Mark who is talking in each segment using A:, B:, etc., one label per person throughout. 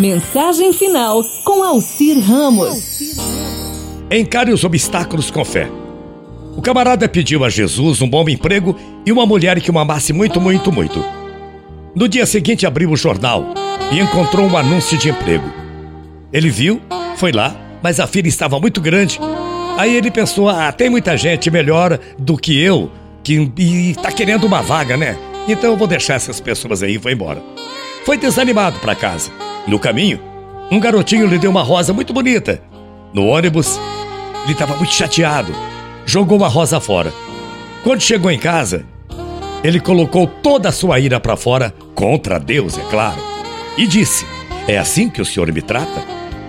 A: Mensagem final com Alcir Ramos.
B: Encare os obstáculos com fé. O camarada pediu a Jesus um bom emprego e uma mulher que o amasse muito, muito, muito. No dia seguinte abriu o jornal e encontrou um anúncio de emprego. Ele viu, foi lá, mas a fila estava muito grande. Aí ele pensou: ah, tem muita gente melhor do que eu que está querendo uma vaga, né? Então eu vou deixar essas pessoas aí e vou embora. Foi desanimado para casa. No caminho, um garotinho lhe deu uma rosa muito bonita. No ônibus, ele estava muito chateado. Jogou a rosa fora. Quando chegou em casa, ele colocou toda a sua ira para fora, contra Deus, é claro, e disse: É assim que o Senhor me trata?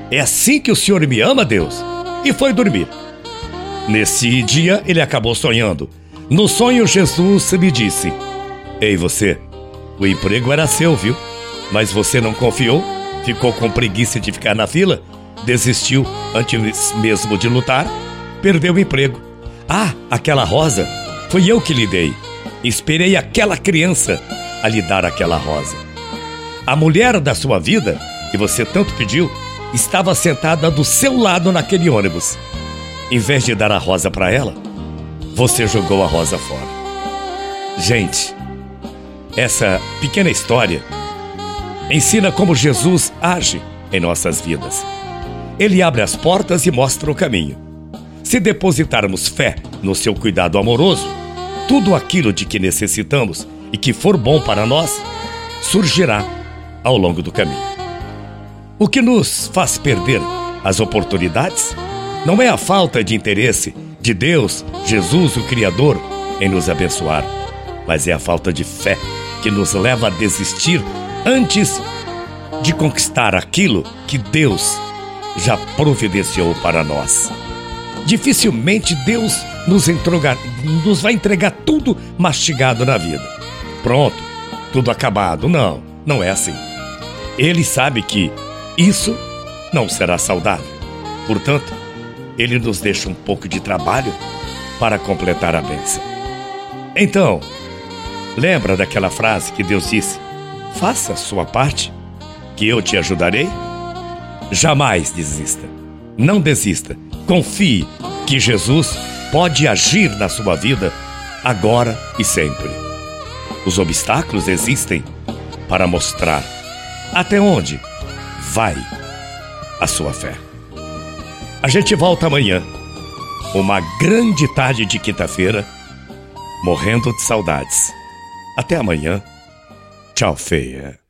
B: É assim que o Senhor me ama, Deus? E foi dormir. Nesse dia, ele acabou sonhando. No sonho, Jesus lhe disse: Ei, você, o emprego era seu, viu? Mas você não confiou, ficou com preguiça de ficar na fila desistiu antes mesmo de lutar, perdeu o emprego. Ah, aquela rosa, foi eu que lhe dei. Esperei aquela criança a lhe dar aquela rosa. A mulher da sua vida, que você tanto pediu, estava sentada do seu lado naquele ônibus. Em vez de dar a rosa para ela, você jogou a rosa fora. Gente, essa pequena história ensina como Jesus age em nossas vidas. Ele abre as portas e mostra o caminho. Se depositarmos fé no seu cuidado amoroso, tudo aquilo de que necessitamos e que for bom para nós surgirá ao longo do caminho. O que nos faz perder as oportunidades não é a falta de interesse de Deus, Jesus, o Criador, em nos abençoar, mas é a falta de fé que nos leva a desistir antes de conquistar aquilo que Deus já providenciou para nós. Dificilmente Deus nos, entregar, nos vai entregar tudo mastigado na vida. Pronto, tudo acabado. Não, não é assim. Ele sabe que isso não será saudável. Portanto, ele nos deixa um pouco de trabalho para completar a bênção. Então, lembra daquela frase que Deus disse: Faça sua parte, que eu te ajudarei? Jamais desista. Não desista. Confie que Jesus pode agir na sua vida agora e sempre. Os obstáculos existem para mostrar até onde vai a sua fé. A gente volta amanhã, uma grande tarde de quinta-feira, morrendo de saudades. Até amanhã. Tchau, feia.